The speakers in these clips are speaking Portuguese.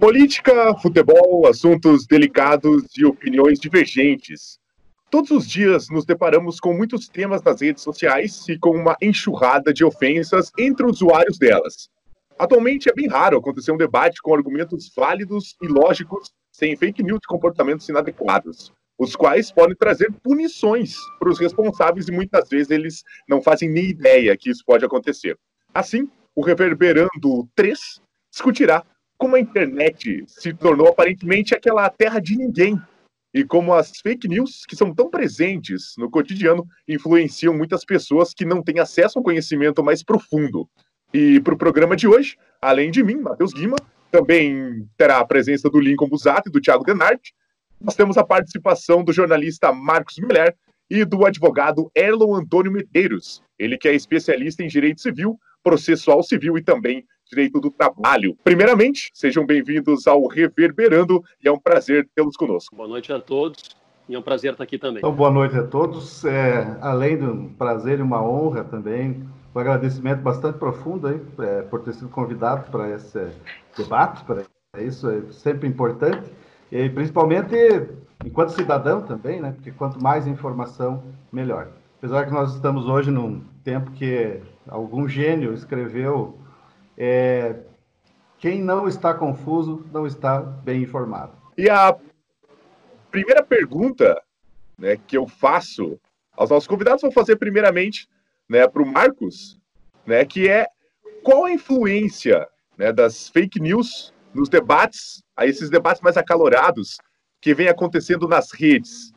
Política, futebol, assuntos delicados e opiniões divergentes. Todos os dias nos deparamos com muitos temas nas redes sociais e com uma enxurrada de ofensas entre usuários delas. Atualmente é bem raro acontecer um debate com argumentos válidos e lógicos, sem fake news e comportamentos inadequados, os quais podem trazer punições para os responsáveis e muitas vezes eles não fazem nem ideia que isso pode acontecer. Assim, o Reverberando 3 discutirá como a internet se tornou aparentemente aquela terra de ninguém e como as fake news, que são tão presentes no cotidiano, influenciam muitas pessoas que não têm acesso ao conhecimento mais profundo. E para o programa de hoje, além de mim, Matheus Guima, também terá a presença do Lincoln Busato e do Thiago Denart. Nós temos a participação do jornalista Marcos Miller e do advogado Erlon Antônio Medeiros, ele que é especialista em direito civil, processual civil e também direito do trabalho. Primeiramente, sejam bem-vindos ao Reverberando e é um prazer tê-los conosco. Boa noite a todos e é um prazer estar aqui também. Então, boa noite a todos. É, além do prazer e uma honra também, um agradecimento bastante profundo aí, é, por ter sido convidado para esse debate, para isso é sempre importante, e principalmente enquanto cidadão também, né? Porque quanto mais informação, melhor. Apesar que nós estamos hoje num tempo que algum gênio escreveu é, quem não está confuso não está bem informado. E a primeira pergunta né, que eu faço aos nossos convidados, vou fazer primeiramente né, para o Marcos, né, que é qual a influência né, das fake news nos debates, a esses debates mais acalorados que vem acontecendo nas redes.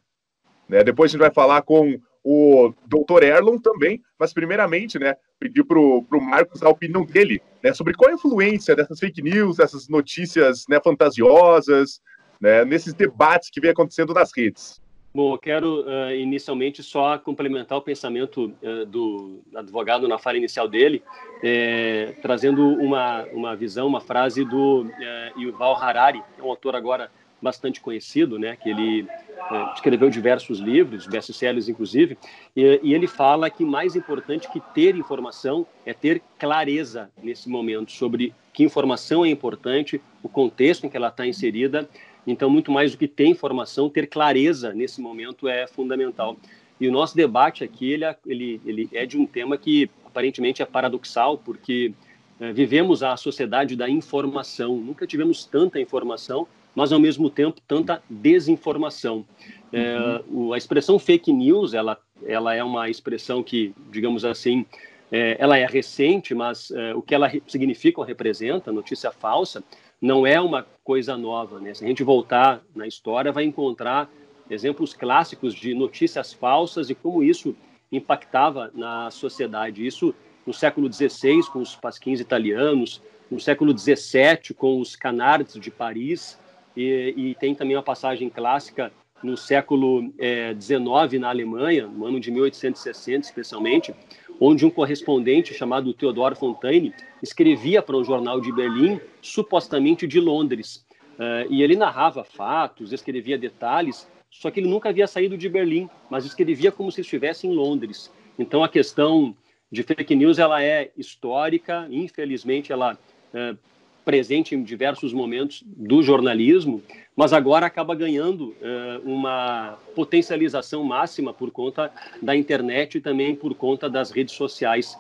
Né? Depois a gente vai falar com o doutor Erlon também, mas primeiramente, né, pedir para o Marcos a opinião dele né, sobre qual a influência dessas fake news, dessas notícias né, fantasiosas, né, nesses debates que vem acontecendo nas redes. Bom, eu quero uh, inicialmente só complementar o pensamento uh, do advogado na fala inicial dele, é, trazendo uma, uma visão, uma frase do uh, Yuval Harari, que é um autor agora bastante conhecido, né, que ele é, escreveu diversos livros, best-sellers inclusive, e, e, ele fala que mais importante que ter informação é ter clareza nesse momento sobre que informação é importante, o contexto em que ela está inserida. Então, muito mais do que ter informação, ter clareza nesse momento é fundamental. E o nosso debate aqui ele, é, ele, ele é de um tema que aparentemente é paradoxal, porque é, vivemos a sociedade da informação. Nunca tivemos tanta informação mas ao mesmo tempo tanta desinformação. É, uhum. É, a expressão fake news, ela, ela é uma expressão que, digamos assim, é, ela é recente, mas é, o que ela significa ou representa, notícia falsa, não é uma coisa nova. Né? Se a gente voltar na história, vai encontrar exemplos clássicos de notícias falsas e como isso impactava na sociedade. Isso no século XVI, com os pasquins italianos, no século XVII, com os canards de Paris, e, e tem também uma passagem clássica no século XIX é, na Alemanha, no ano de 1860 especialmente, onde um correspondente chamado Theodor Fontaine escrevia para um jornal de Berlim, supostamente de Londres. Uh, e ele narrava fatos, escrevia detalhes, só que ele nunca havia saído de Berlim, mas escrevia como se estivesse em Londres. Então a questão de fake news ela é histórica, infelizmente ela uh, presente em diversos momentos do jornalismo, mas agora acaba ganhando uh, uma potencialização máxima por conta da internet e também por conta das redes sociais.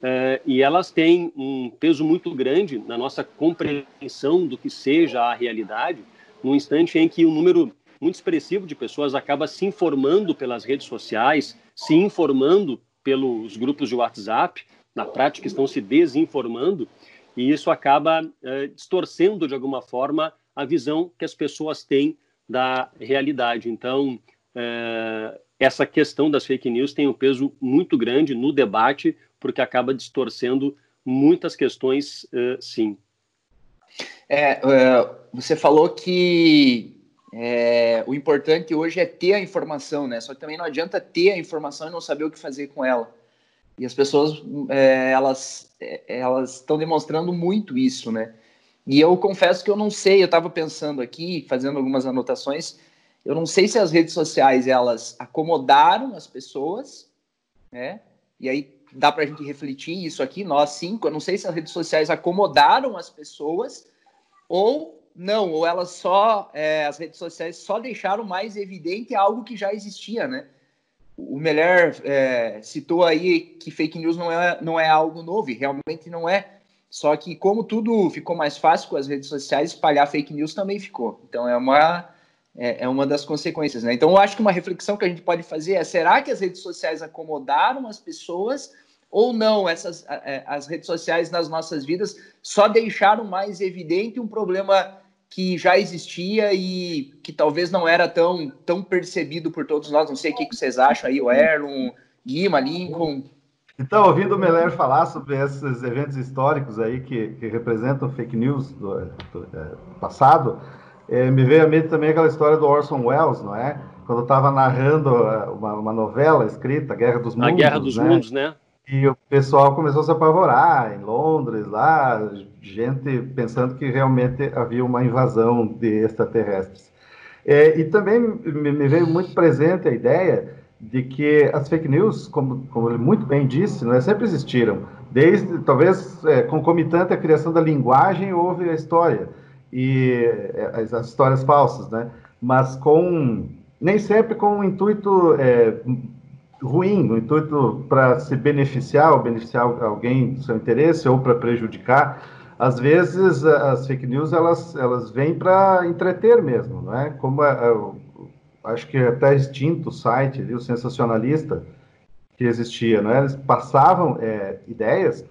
Uh, e elas têm um peso muito grande na nossa compreensão do que seja a realidade, no instante em que um número muito expressivo de pessoas acaba se informando pelas redes sociais, se informando pelos grupos de WhatsApp, na prática estão se desinformando, e isso acaba é, distorcendo de alguma forma a visão que as pessoas têm da realidade. Então, é, essa questão das fake news tem um peso muito grande no debate, porque acaba distorcendo muitas questões, é, sim. É, você falou que é, o importante hoje é ter a informação, né? Só que também não adianta ter a informação e não saber o que fazer com ela. E as pessoas, é, elas é, elas estão demonstrando muito isso, né? E eu confesso que eu não sei, eu estava pensando aqui, fazendo algumas anotações, eu não sei se as redes sociais, elas acomodaram as pessoas, né? E aí dá para a gente refletir isso aqui, nós cinco, eu não sei se as redes sociais acomodaram as pessoas ou não, ou elas só, é, as redes sociais só deixaram mais evidente algo que já existia, né? O Meller é, citou aí que fake news não é, não é algo novo, e realmente não é. Só que como tudo ficou mais fácil com as redes sociais, espalhar fake news também ficou. Então é uma, é, é uma das consequências, né? Então eu acho que uma reflexão que a gente pode fazer é, será que as redes sociais acomodaram as pessoas ou não? Essas, é, as redes sociais nas nossas vidas só deixaram mais evidente um problema que já existia e que talvez não era tão, tão percebido por todos nós. Não sei o que, vocês acham aí, o Erlon, Guima, Lincoln. Então, ouvindo o Meller falar sobre esses eventos históricos aí que, que representam fake news do, do é, passado, é, me veio à mente também aquela história do Orson Welles, não é? Quando estava narrando é, uma, uma, novela escrita, Guerra dos Mundos. A Guerra dos né? Mundos, né? E o pessoal começou a se apavorar em Londres, lá, gente pensando que realmente havia uma invasão de extraterrestres. É, e também me veio muito presente a ideia de que as fake news, como, como ele muito bem disse, não é, sempre existiram. Desde, talvez, é, concomitante à criação da linguagem, houve a história, e é, as, as histórias falsas, né? Mas com, nem sempre com um intuito é, ruim, no intuito para se beneficiar ou beneficiar alguém do seu interesse ou para prejudicar. Às vezes as fake news elas elas vêm para entreter mesmo, não é? Como a, a, acho que até extinto o site, o sensacionalista que existia, não é? Eles passavam é, ideias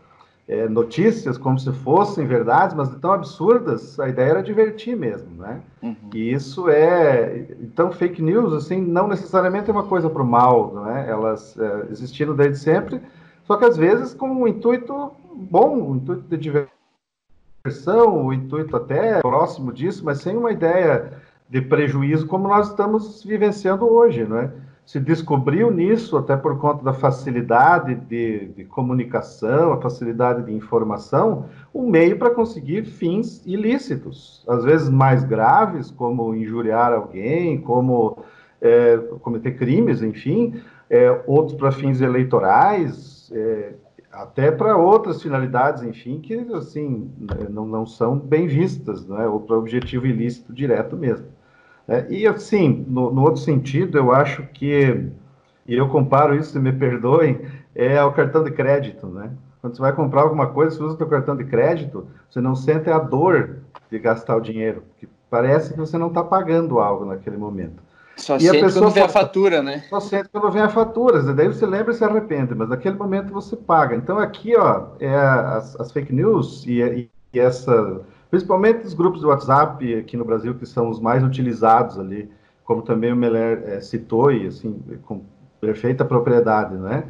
é, notícias como se fossem verdades, mas tão absurdas, a ideia era divertir mesmo, né? Uhum. E isso é... Então, fake news, assim, não necessariamente é uma coisa para o mal, não é? Elas é, existiram desde sempre, só que às vezes com um intuito bom, um intuito de diversão, um intuito até próximo disso, mas sem uma ideia de prejuízo como nós estamos vivenciando hoje, não é? Se descobriu nisso, até por conta da facilidade de, de comunicação, a facilidade de informação, um meio para conseguir fins ilícitos, às vezes mais graves, como injuriar alguém, como é, cometer crimes, enfim, é, outros para fins eleitorais, é, até para outras finalidades, enfim, que assim não, não são bem vistas, né, ou para objetivo ilícito direto mesmo. É, e assim, no, no, outro sentido, eu acho que, e eu comparo isso, me perdoem, é ao cartão de crédito, né? Quando você vai comprar alguma coisa, você usa o seu cartão de crédito, você não sente a dor de gastar o dinheiro, que parece que você não está pagando algo naquele momento. Só e sente a pessoa quando vem a fatura, né? Só sente quando vem a fatura, daí você lembra e se arrepende, mas naquele momento você paga. Então aqui, ó, é as, as fake news e, e essa principalmente os grupos de WhatsApp aqui no Brasil, que são os mais utilizados ali, como também o Meller é, citou, e assim, com perfeita propriedade, né?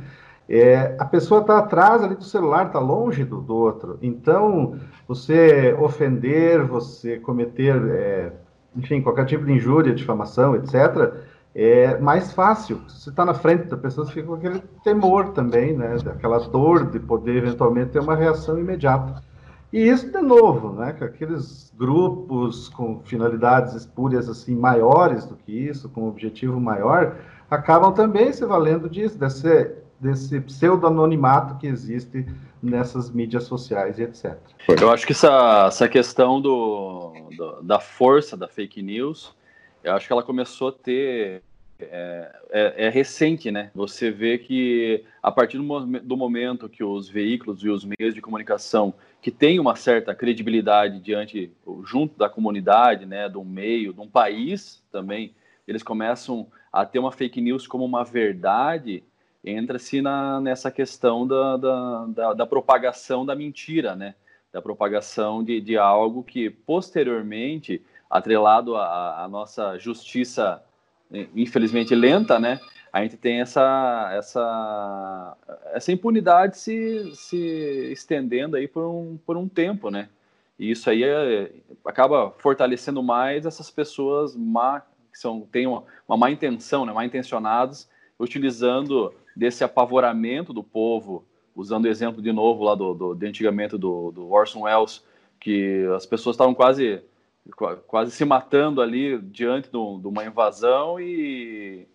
É, a pessoa está atrás ali do celular, está longe do, do, outro. Então, você ofender, você cometer, é, enfim, qualquer tipo de injúria, difamação, etc., é mais fácil. Você está na frente da pessoa, você fica com aquele temor também, né? Aquela dor de poder eventualmente ter uma reação imediata. E isso, de novo, né, que aqueles grupos com finalidades espúrias assim maiores do que isso, com um objetivo maior, acabam também se valendo disso, desse, desse pseudo-anonimato que existe nessas mídias sociais e etc. Eu acho que essa, essa questão do, do, da força da fake news, eu acho que ela começou a ter é, é, é, recente, né? Você vê que a partir do, do, momento que os veículos e os meios de comunicação que têm uma certa credibilidade diante, junto da comunidade, né, do meio, de um país também, eles começam a ter uma fake news como uma verdade, entra-se nessa questão da, da, da, da, propagação da mentira, né? Da propagação de, de algo que posteriormente, atrelado à nossa justiça infelizmente lenta, né? A gente tem essa essa essa impunidade se, se estendendo aí por um, por um tempo, né? E isso aí é, acaba fortalecendo mais essas pessoas má, que são têm uma, uma má intenção, né? Má intencionados, utilizando desse apavoramento do povo, usando o exemplo de novo lá do, do de antigamente do, do Orson Welles, que as pessoas estavam quase quase se matando ali diante de, uma invasão e,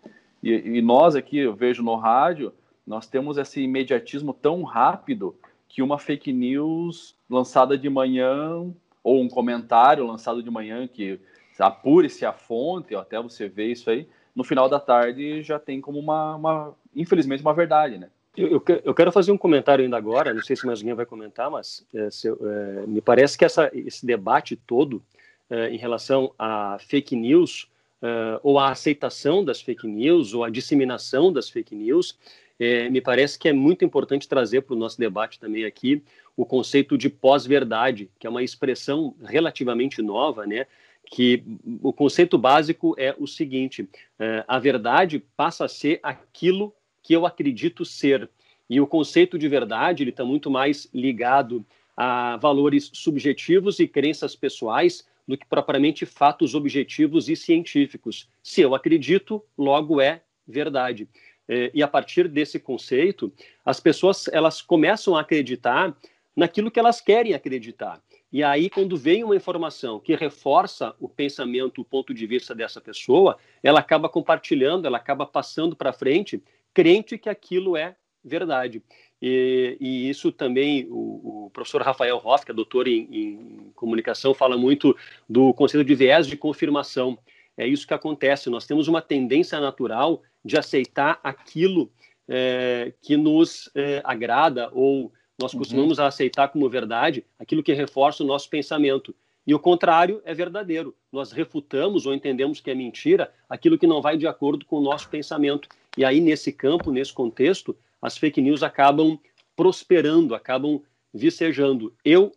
e, e, nós aqui, eu vejo no rádio, nós temos esse imediatismo tão rápido que uma fake news lançada de manhã, ou um comentário lançado de manhã que apure-se a fonte, ou até você ver isso aí, no final da tarde já tem como uma, uma infelizmente, uma verdade, né? Eu, eu, quero fazer um comentário ainda agora, não sei se mais alguém vai comentar, mas é, se, é, me parece que essa, esse debate todo é, em relação a fake news, é, ou a aceitação das fake news, ou a disseminação das fake news, é, me parece que é muito importante trazer para o nosso debate também aqui o conceito de pós-verdade, que é uma expressão relativamente nova, né? que o conceito básico é o seguinte: é, a verdade passa a ser aquilo que eu acredito ser. E o conceito de verdade ele está muito mais ligado a valores subjetivos e crenças pessoais do que propriamente fatos objetivos e científicos. Se eu acredito, logo é verdade. É, e a partir desse conceito, as pessoas elas começam a acreditar naquilo que elas querem acreditar. E aí, quando vem uma informação que reforça o pensamento, o ponto de vista dessa pessoa, ela acaba compartilhando, ela acaba passando para frente, crente que aquilo é verdade. E, e isso também, o, o, professor Rafael Hoff, que é doutor em, em comunicação, fala muito do conceito de viés de confirmação. É isso que acontece. Nós temos uma tendência natural de aceitar aquilo é, que nos é, agrada ou nós uhum. costumamos uhum. aceitar como verdade aquilo que reforça o nosso pensamento. E o contrário é verdadeiro. Nós refutamos ou entendemos que é mentira aquilo que não vai de acordo com o nosso pensamento. E aí, nesse campo, nesse contexto, as fake news acabam prosperando, acabam vicejando. Eu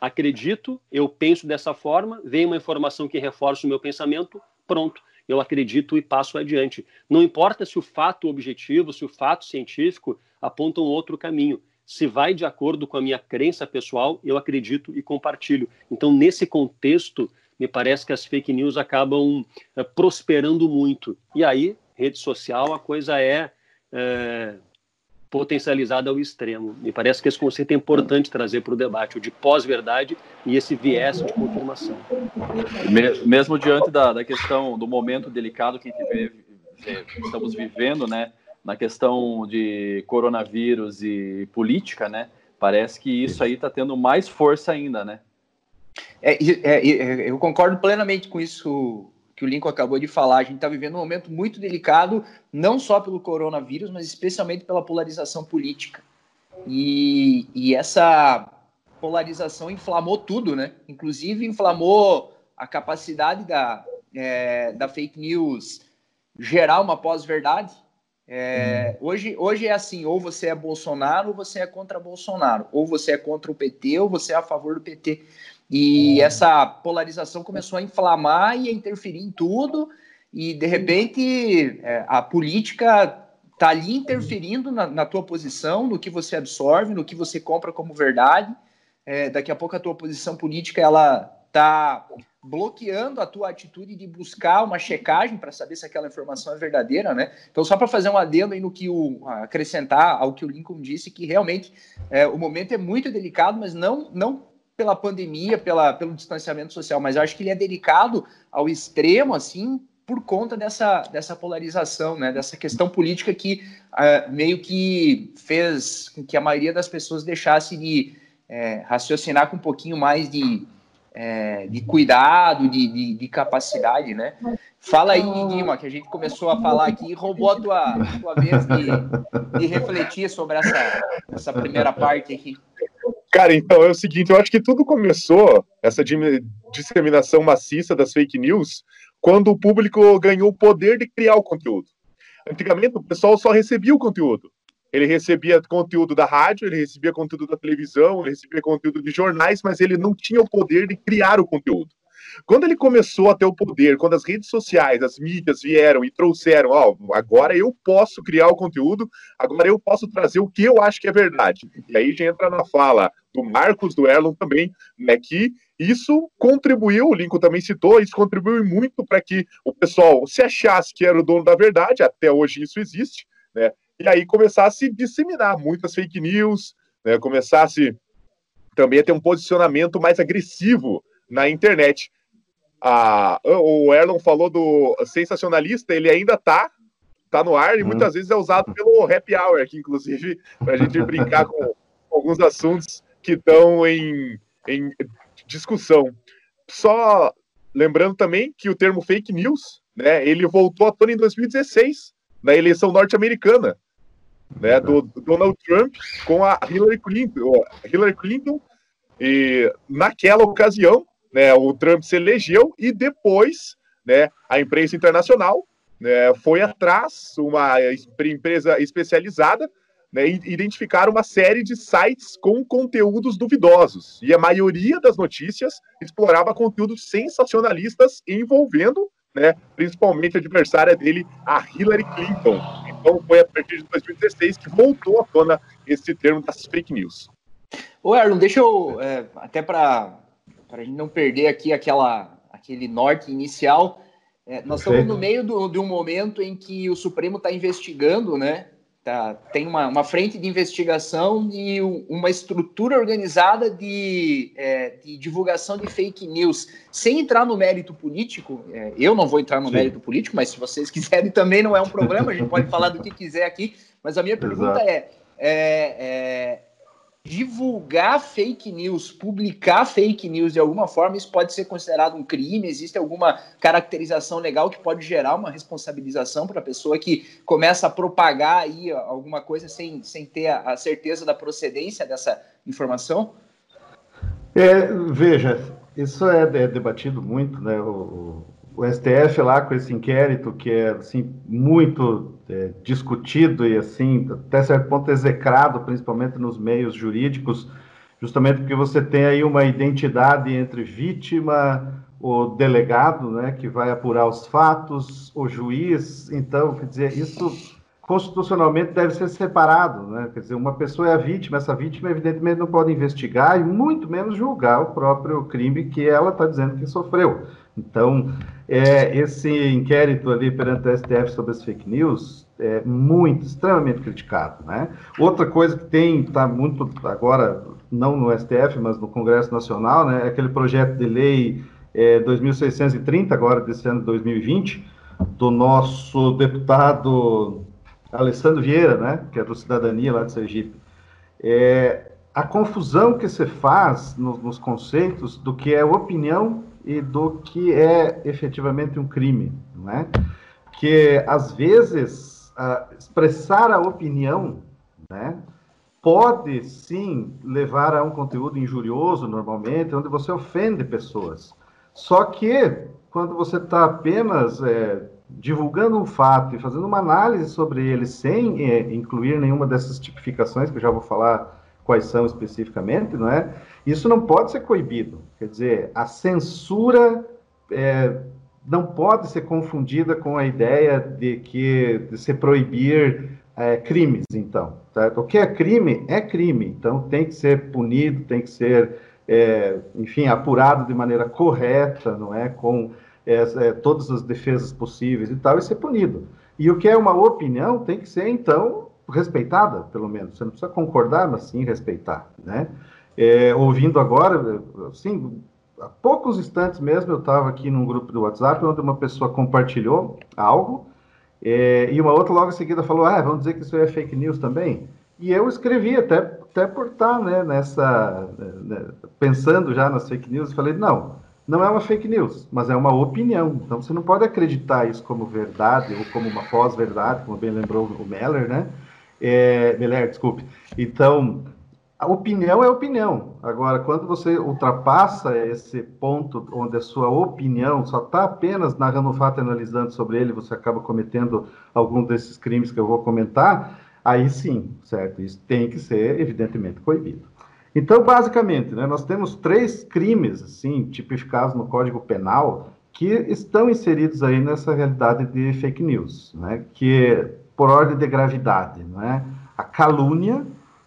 acredito, eu penso dessa forma, vem uma informação que reforça o meu pensamento, pronto, eu acredito e passo adiante. Não importa se o fato objetivo, se o fato científico aponta um outro caminho se vai de acordo com a minha crença pessoal, eu acredito e compartilho. Então, nesse contexto, me parece que as fake news acabam é, prosperando muito. E aí, rede social, a coisa é, é potencializada ao extremo. Me parece que esse conceito é importante trazer para o debate, o de pós-verdade e esse viés de confirmação. Mesmo diante da, da questão do momento delicado que a gente vê, estamos vivendo, né? na questão de coronavírus e política, né? Parece que isso aí está tendo mais força ainda, né? É, é, é, eu concordo plenamente com isso que o Lincoln acabou de falar. A gente está vivendo um momento muito delicado, não só pelo coronavírus, mas especialmente pela polarização política. E, e essa polarização inflamou tudo, né? Inclusive inflamou a capacidade da, é, da fake news gerar uma pós-verdade, é, hum. hoje, hoje é assim, ou você é Bolsonaro ou você é contra Bolsonaro, ou você é contra o PT ou você é a favor do PT. E hum. essa polarização começou a inflamar e a interferir em tudo, e de repente é, a política está ali interferindo na, na, tua posição, no que você absorve, no que você compra como verdade. É, daqui a pouco a tua posição política ela está bloqueando a tua atitude de buscar uma checagem para saber se aquela informação é verdadeira, né? Então, só para fazer um adendo aí no que o acrescentar ao que o Lincoln disse, que realmente é, o momento é muito delicado, mas não, não pela pandemia, pela, pelo distanciamento social, mas acho que ele é delicado ao extremo, assim, por conta dessa, dessa polarização, né? Dessa questão política que uh, meio que fez com que a maioria das pessoas deixasse de é, raciocinar com um pouquinho mais de é, de cuidado, de, de, de, capacidade, né? Fala aí, Guima, que a gente começou a falar aqui e roubou a tua, tua vez de, de refletir sobre essa, essa primeira parte aqui. Cara, então é o seguinte, eu acho que tudo começou, essa disseminação maciça das fake news, quando o público ganhou o poder de criar o conteúdo. Antigamente, o pessoal só recebia o conteúdo. Ele recebia conteúdo da rádio, ele recebia conteúdo da televisão, ele recebia conteúdo de jornais, mas ele não tinha o poder de criar o conteúdo. Quando ele começou a ter o poder, quando as redes sociais, as mídias vieram e trouxeram, ó, agora eu posso criar o conteúdo, agora eu posso trazer o que eu acho que é verdade. E aí já entra na fala do Marcos, do Erlon também, né, que isso contribuiu, o Lincoln também citou, isso contribuiu muito para que o pessoal se achasse que era o dono da verdade, até hoje isso existe, né? e aí começasse a disseminar muitas fake news, né, começasse também a ter um posicionamento mais agressivo na internet. Ah, o Erlon falou do sensacionalista, ele ainda está tá no ar e uhum. muitas vezes é usado pelo happy hour aqui, inclusive, para a gente brincar com alguns assuntos que estão em, em discussão. Só lembrando também que o termo fake news, né, ele voltou à tona em 2016, na eleição norte-americana, né, do Donald Trump com a Hillary Clinton. Hillary Clinton e naquela ocasião, né, o Trump se elegeu e depois, né, a imprensa internacional né, foi atrás, uma empresa especializada, né, identificar uma série de sites com conteúdos duvidosos. E a maioria das notícias explorava conteúdos sensacionalistas envolvendo, né, principalmente a adversária dele, a Hillary Clinton. Então foi a partir de 2016 que voltou à tona esse termo das fake news. Ô, Erlon, deixa eu, é, até para a gente não perder aqui aquela, aquele norte inicial, é, nós Perfeito. estamos no meio do, de um momento em que o Supremo está investigando, né? Tá, tem uma, uma frente de investigação e uma estrutura organizada de, é, de divulgação de fake news. Sem entrar no mérito político, é, eu não vou entrar no Sim. mérito político, mas se vocês quiserem também não é um problema, a gente pode falar do que quiser aqui. Mas a minha pergunta é, é, é divulgar fake news, publicar fake news de alguma forma, isso pode ser considerado um crime? Existe alguma caracterização legal que pode gerar uma responsabilização para a pessoa que começa a propagar aí alguma coisa sem, sem ter a certeza da procedência dessa informação? É, veja, isso é, é debatido muito, né? O, o STF lá com esse inquérito que é assim muito é, discutido e assim até certo ponto execrado, principalmente nos meios jurídicos, justamente porque você tem aí uma identidade entre vítima, o delegado, né, que vai apurar os fatos, o juiz, então, quer dizer, isso constitucionalmente deve ser separado, né? Quer dizer, uma pessoa é a vítima, essa vítima evidentemente não pode investigar e muito menos julgar o próprio crime que ela está dizendo que sofreu. Então, é, esse inquérito ali perante o STF sobre as fake news é muito, extremamente criticado, né? Outra coisa que tem, está muito agora, não no STF, mas no Congresso Nacional, né? É aquele projeto de lei é, 2630, agora desse ano de 2020, do nosso deputado Alessandro Vieira, né? Que é do Cidadania lá de Sergipe. É, a confusão que se faz no, nos conceitos do que é opinião e do que é efetivamente um crime, não é? Que às vezes expressar a opinião, né, pode sim levar a um conteúdo injurioso normalmente, onde você ofende pessoas. Só que quando você está apenas é, divulgando um fato e fazendo uma análise sobre ele sem é, incluir nenhuma dessas tipificações que eu já vou falar quais são especificamente, não é? Isso não pode ser coibido. Quer dizer, a censura é, não pode ser confundida com a ideia de que de se proibir é, crimes, então. Tá? O que é crime é crime, então tem que ser punido, tem que ser, enfim, apurado de maneira correta, não é, com é, é, todas as defesas possíveis e tal, e ser punido. E o que é uma opinião tem que ser então respeitada, pelo menos. Você não precisa concordar, mas sim respeitar, né? É, ouvindo agora, assim, há poucos instantes mesmo eu estava aqui num grupo do WhatsApp onde uma pessoa compartilhou algo é, e uma outra logo em seguida falou, ah, vamos dizer que isso é fake news também. E eu escrevi até, até por estar né, nessa, né, pensando já nas fake news, falei, não, não é uma fake news, mas é uma opinião. Então você não pode acreditar isso como verdade ou como uma pós-verdade, como bem lembrou o Meller, né? É, Meller, desculpe. Então, a opinião é opinião. Agora, quando você ultrapassa esse ponto onde a sua opinião só está apenas narrando o fato e analisando sobre ele, você acaba cometendo algum desses crimes que eu vou comentar, aí sim, certo? Isso tem que ser, evidentemente, proibido. Então, basicamente, né, nós temos três crimes, assim, tipificados no Código Penal, que estão inseridos aí nessa realidade de fake news, né? Que, por ordem de gravidade, né? A calúnia,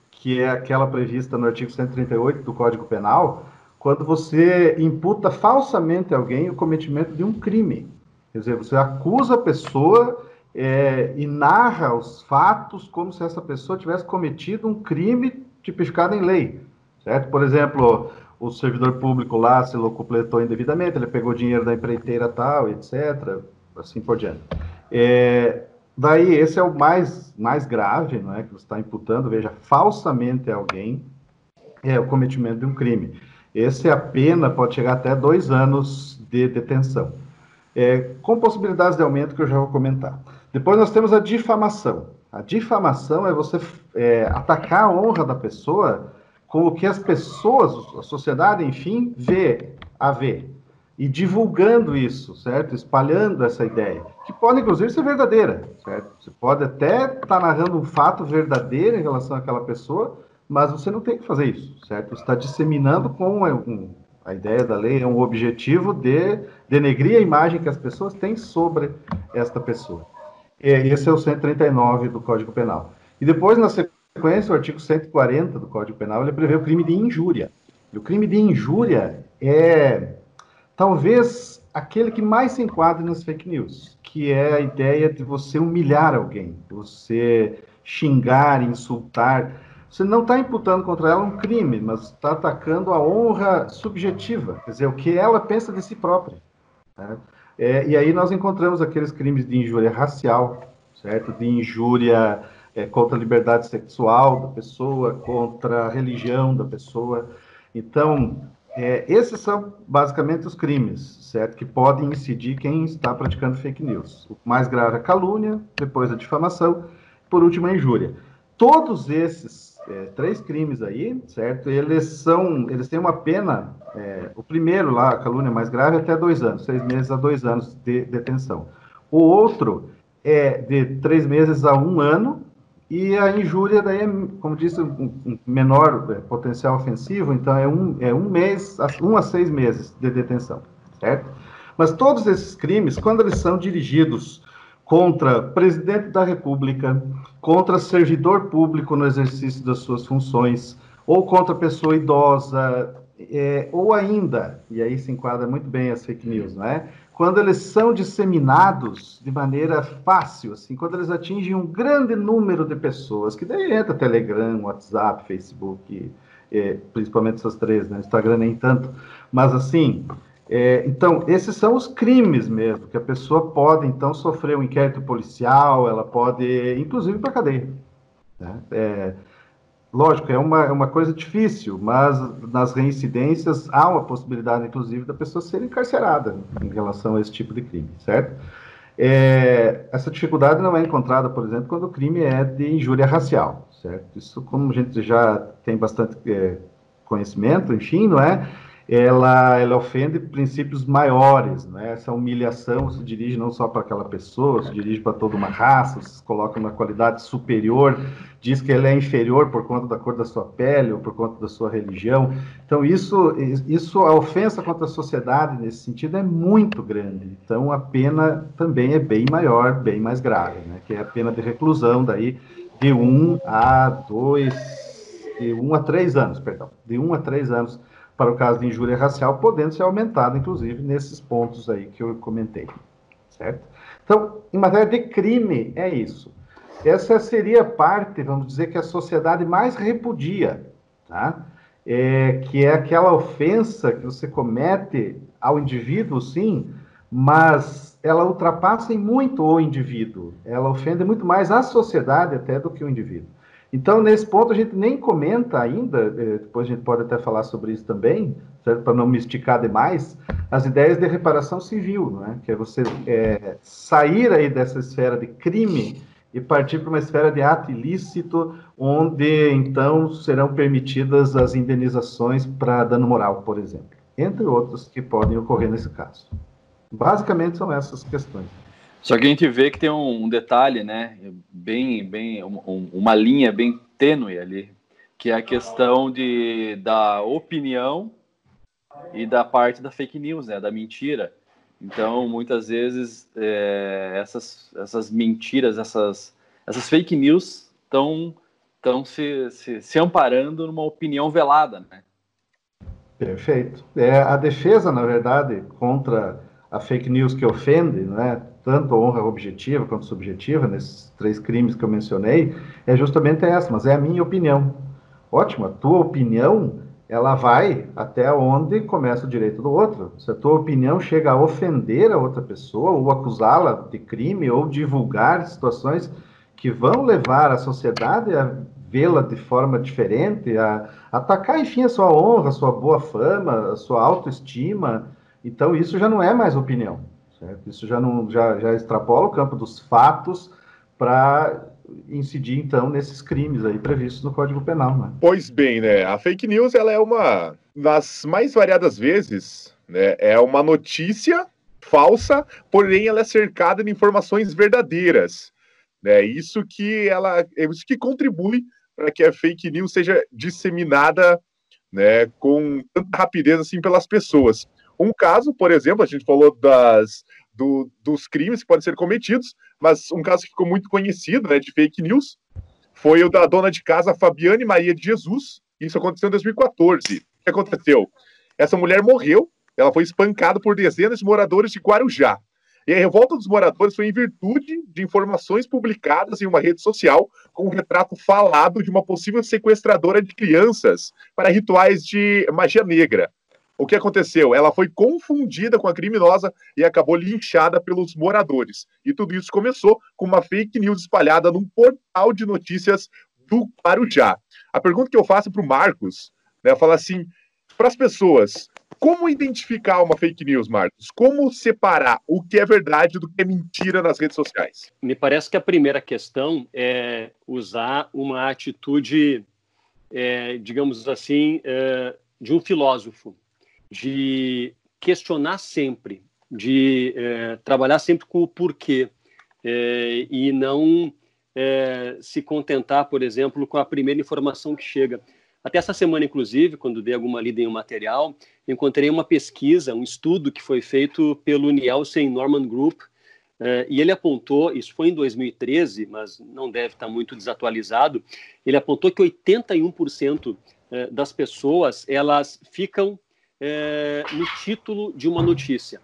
que é aquela prevista no artigo 138 do Código Penal, quando você imputa falsamente a alguém o cometimento de um crime. Quer dizer, você acusa a pessoa é, e narra os fatos como se essa pessoa tivesse cometido um crime tipificado em lei. Certo? Por exemplo, o servidor público lá se locupletou indevidamente, ele pegou dinheiro da empreiteira tal, etc. Assim por diante. É, Daí, esse é o mais, mais grave, não é? Que você está imputando, veja, falsamente alguém é o cometimento de um crime. esse a pena pode chegar até dois anos de detenção, é, com possibilidades de aumento que eu já vou comentar. Depois nós temos a difamação. A difamação é você é, atacar a honra da pessoa com o que as pessoas, a sociedade, enfim, vê, a vê. E divulgando isso, certo? Espalhando essa ideia, que pode inclusive ser verdadeira, certo? Você pode até estar tá narrando um fato verdadeiro em relação àquela pessoa, mas você não tem que fazer isso, certo? Está disseminando com um, a ideia da lei é um objetivo de denegrir a imagem que as pessoas têm sobre esta pessoa. E esse é o 139 do Código Penal. E depois, na o artigo 140 do Código Penal, ele prevê o crime de injúria. E o crime de injúria é talvez aquele que mais se enquadra nas fake news, que é a ideia de você humilhar alguém, você xingar, insultar. Você não está imputando contra ela um crime, mas está atacando a honra subjetiva, quer dizer, o que ela pensa de si própria. Né? É, e aí nós encontramos aqueles crimes de injúria racial, certo? De injúria é, contra a liberdade sexual da pessoa, contra a religião da pessoa. Então, é, esses são basicamente os crimes, certo? Que podem incidir quem está praticando fake news. O mais grave é a calúnia, depois a difamação, por último a injúria. Todos esses é, três crimes aí, certo? Eles são, eles têm uma pena é, o primeiro lá, a calúnia mais grave, é até dois anos, seis meses a dois anos de detenção. O outro é de três meses a um ano, e a injúria daí é, como disse, um menor é, potencial ofensivo, então é um, é um mês, um a seis meses de detenção, certo? Mas todos esses crimes, quando eles são dirigidos contra presidente da República, contra servidor público no exercício das suas funções, ou contra pessoa idosa, é, ou ainda, e aí se enquadra muito bem as fake news, não é? Quando eles são disseminados de maneira fácil, assim, quando eles atingem um grande número de pessoas, que daí entra Telegram, WhatsApp, Facebook, é, principalmente essas três, né? Instagram nem tanto, mas assim, é, então, esses são os crimes mesmo, que a pessoa pode, então, sofrer um inquérito policial, ela pode, inclusive, para cadeia. Né? É, Lógico, é uma, é uma coisa difícil, mas nas reincidências há uma possibilidade, inclusive, da pessoa ser encarcerada em relação a esse tipo de crime, certo? É, essa dificuldade não é encontrada, por exemplo, quando o crime é de injúria racial, certo? Isso, como a gente já tem bastante é, conhecimento, enfim, não é? Ela, ela ofende princípios maiores, né? Essa humilhação se dirige não só para aquela pessoa, se dirige para toda uma raça, se coloca uma qualidade superior, diz que ela é inferior por conta da cor da sua pele ou por conta da sua religião. Então isso, isso a ofensa contra a sociedade nesse sentido é muito grande. Então a pena também é bem maior, bem mais grave, né? Que é a pena de reclusão daí de um a dois, de um a três anos, perdão, de um a três anos para o caso de injúria racial, podendo ser aumentado, inclusive, nesses pontos aí que eu comentei, certo? Então, em matéria de crime, é isso. Essa seria a parte, vamos dizer, que a sociedade mais repudia, tá? É, que é aquela ofensa que você comete ao indivíduo, sim, mas ela ultrapassa em muito o indivíduo. Ela ofende muito mais a sociedade até do que o indivíduo. Então, nesse ponto, a gente nem comenta ainda, eh, depois a gente pode até falar sobre isso também, para não me esticar demais, as ideias de reparação civil, não é? que é você é, sair aí dessa esfera de crime e partir para uma esfera de ato ilícito, onde então serão permitidas as indenizações para dano moral, por exemplo, entre outros que podem ocorrer nesse caso. Basicamente são essas questões. Só que a gente vê que tem um, detalhe, né, bem, bem, um, uma linha bem tênue ali, que é a questão de, da opinião e da parte da fake news, né, da mentira. Então, muitas vezes, é, essas, essas mentiras, essas, essas fake news estão estão se, se, se amparando numa opinião velada, né? Perfeito. É, a defesa, na verdade, contra a fake news que ofende, né, tanto honra objetiva quanto subjetiva, nesses três crimes que eu mencionei, é justamente essa, mas é a minha opinião. Ótimo, a tua opinião, ela vai até onde começa o direito do outro. Se a tua opinião chega a ofender a outra pessoa, ou acusá-la de crime, ou divulgar situações que vão levar a sociedade a vê-la de forma diferente, a atacar, enfim, a sua honra, a sua boa fama, a sua autoestima. Então, isso já não é mais opinião. Certo? Isso já, não, já, já extrapola o campo dos fatos para incidir, então, nesses crimes aí previstos no Código Penal. Né? Pois bem, né? A fake news ela é uma das mais variadas vezes, né? É uma notícia falsa, porém ela é cercada de informações verdadeiras. Né? Isso que ela, é isso que contribui para que a fake news seja disseminada, né, com tanta rapidez assim pelas pessoas. Um caso, por exemplo, a gente falou das, do, dos crimes que podem ser cometidos, mas um caso que ficou muito conhecido, né, de fake news, foi o da dona de casa Fabiane Maria de Jesus. Isso aconteceu em 2014. O que aconteceu? Essa mulher morreu, ela foi espancada por dezenas de moradores de Guarujá. E a revolta dos moradores foi em virtude de informações publicadas em uma rede social com um retrato falado de uma possível sequestradora de crianças para rituais de magia negra. O que aconteceu? Ela foi confundida com a criminosa e acabou linchada pelos moradores. E tudo isso começou com uma fake news espalhada num portal de notícias do Guarujá. A pergunta que eu faço para o Marcos, né, fala assim, para as pessoas, como identificar uma fake news, Marcos? Como separar o que é verdade do que é mentira nas redes sociais? Me parece que a primeira questão é usar uma atitude, é, digamos assim, é, de um filósofo, de questionar sempre, de é, trabalhar sempre com o porquê é, e não é, se contentar, por exemplo, com a primeira informação que chega. Até essa semana, inclusive, quando dei alguma lida em um material, encontrei uma pesquisa, um estudo que foi feito pelo Nielsen Norman Group, eh, e ele apontou, isso foi em 2013, mas não deve estar muito desatualizado, ele apontou que 81% eh, das pessoas, elas ficam eh, no título de uma notícia.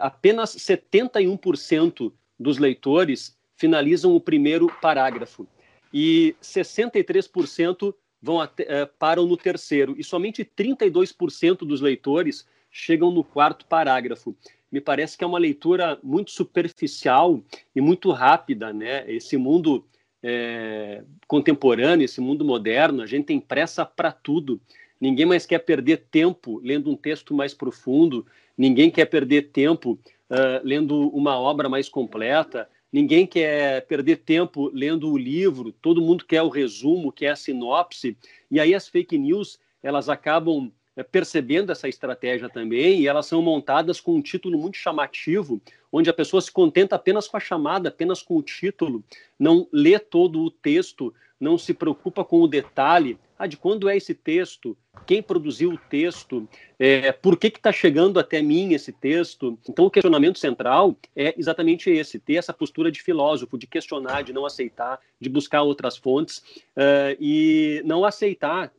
apenas 71% dos leitores finalizam o primeiro parágrafo e 63% vão até, uh, param no terceiro e somente 32% dos leitores chegam no quarto parágrafo. Me parece que é uma leitura muito superficial e muito rápida, né? Esse mundo é, contemporâneo, esse mundo moderno, a gente tem pressa para tudo. Ninguém mais quer perder tempo lendo um texto mais profundo, ninguém quer perder tempo uh, lendo uma obra mais completa, ninguém quer perder tempo lendo o livro, todo mundo quer o resumo, quer a sinopse, e aí as fake news elas acabam eh, percebendo essa estratégia também e elas são montadas com um título muito chamativo, onde a pessoa se contenta apenas com a chamada, apenas com o título, não lê todo o texto, não se preocupa com o detalhe, ah, de quando é esse texto, quem produziu o texto, é, por que está chegando até mim esse texto. Então, o questionamento central é exatamente esse: ter essa postura de filósofo, de questionar, de não aceitar, de buscar outras fontes uh, e não aceitar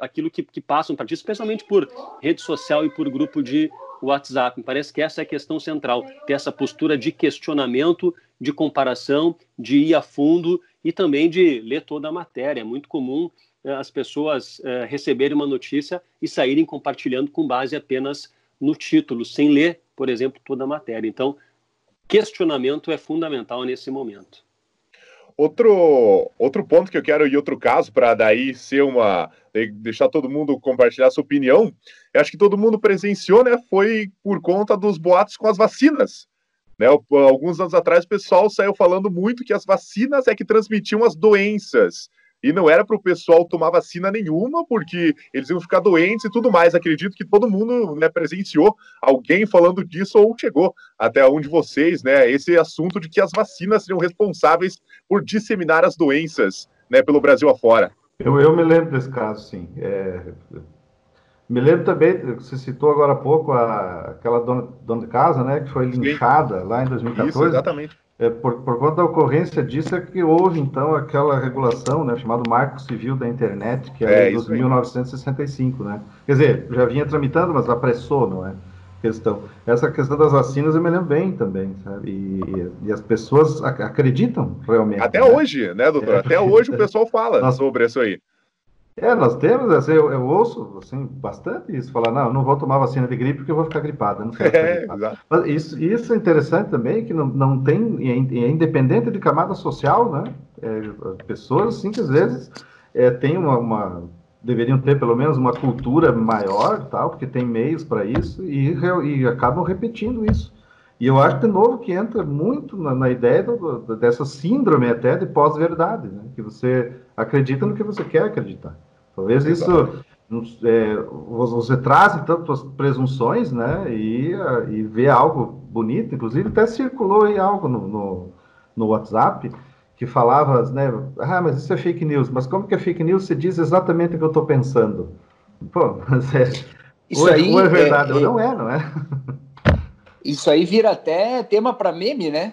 aquilo que, que passam para ti, especialmente por rede social e por grupo de WhatsApp. Me parece que essa é a questão central: ter essa postura de questionamento, de comparação, de ir a fundo e também de ler toda a matéria. É muito comum as pessoas uh, receberem uma notícia e saírem compartilhando com base apenas no título, sem ler, por exemplo, toda a matéria. Então, questionamento é fundamental nesse momento. Outro, outro ponto que eu quero e outro caso para daí ser uma deixar todo mundo compartilhar sua opinião, eu acho que todo mundo presenciou, né? Foi por conta dos boatos com as vacinas. Né, alguns anos atrás o pessoal saiu falando muito que as vacinas é que transmitiam as doenças. E não era para o pessoal tomar vacina nenhuma, porque eles iam ficar doentes e tudo mais. Acredito que todo mundo né, presenciou alguém falando disso ou chegou até onde vocês, né? Esse assunto de que as vacinas seriam responsáveis por disseminar as doenças né, pelo Brasil afora. Eu, eu me lembro desse caso, sim. É, me lembro também, você citou agora há pouco a, aquela dona, dona de casa, né, que foi linchada lá em 2014. Isso, exatamente. É, por, por conta da ocorrência disso é que houve, então, aquela regulação, né, chamado Marco Civil da Internet, que é, é de 1965, né? Quer dizer, já vinha tramitando, mas apressou, não é? Questão. Essa questão das vacinas eu me lembro bem também, sabe? E, e as pessoas acreditam realmente. Até né? hoje, né, doutor? É, Até hoje o pessoal fala nós, sobre isso aí. É, nós temos, assim, eu, eu, ouço assim, bastante isso, falar, não, não vou tomar vacina de gripe porque eu vou ficar. Não quero é, isso, isso é interessante também, que não, não tem, é independente de camada social, né? É, pessoas, assim, que às vezes é, têm uma, uma, deveriam ter pelo menos uma cultura maior, tal, porque tem meios para isso, e, e acabam repetindo isso. E eu acho, de novo, que entra muito na, na ideia do, dessa síndrome até de pós-verdade, né? que você acredita no que você quer acreditar. Talvez isso é, você traz tantas presunções, né, e, e vê algo bonito, inclusive até circulou aí algo no, no, no, WhatsApp que falava, né, ah, mas isso é fake news, mas como que é fake news? Você diz exatamente o que eu estou pensando. Pô, mas é, isso ou, é, aí ou é verdade, é, ou não é, não é? Isso aí vira até tema para meme, né?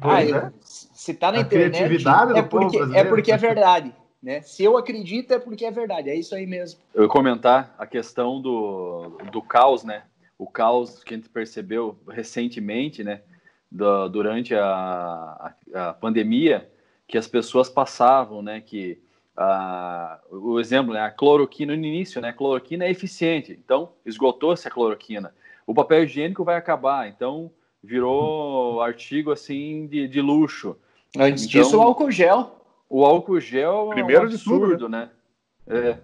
Pois ah, é. se tá na A internet, é porque, é porque é verdade. Né? Se eu acredito é porque é verdade, é isso aí mesmo. Eu ia comentar a questão do, do caos, né? O caos que a gente percebeu recentemente, né? Durante a, a, a, pandemia, que as pessoas passavam, né? Que a, o exemplo, né? A cloroquina no início, né? A cloroquina é eficiente, então esgotou-se a cloroquina. O papel higiênico vai acabar, então virou artigo assim de, de luxo. Antes então, disso, o álcool gel o álcool gel Primeiro é um absurdo, de tudo, né? né? É.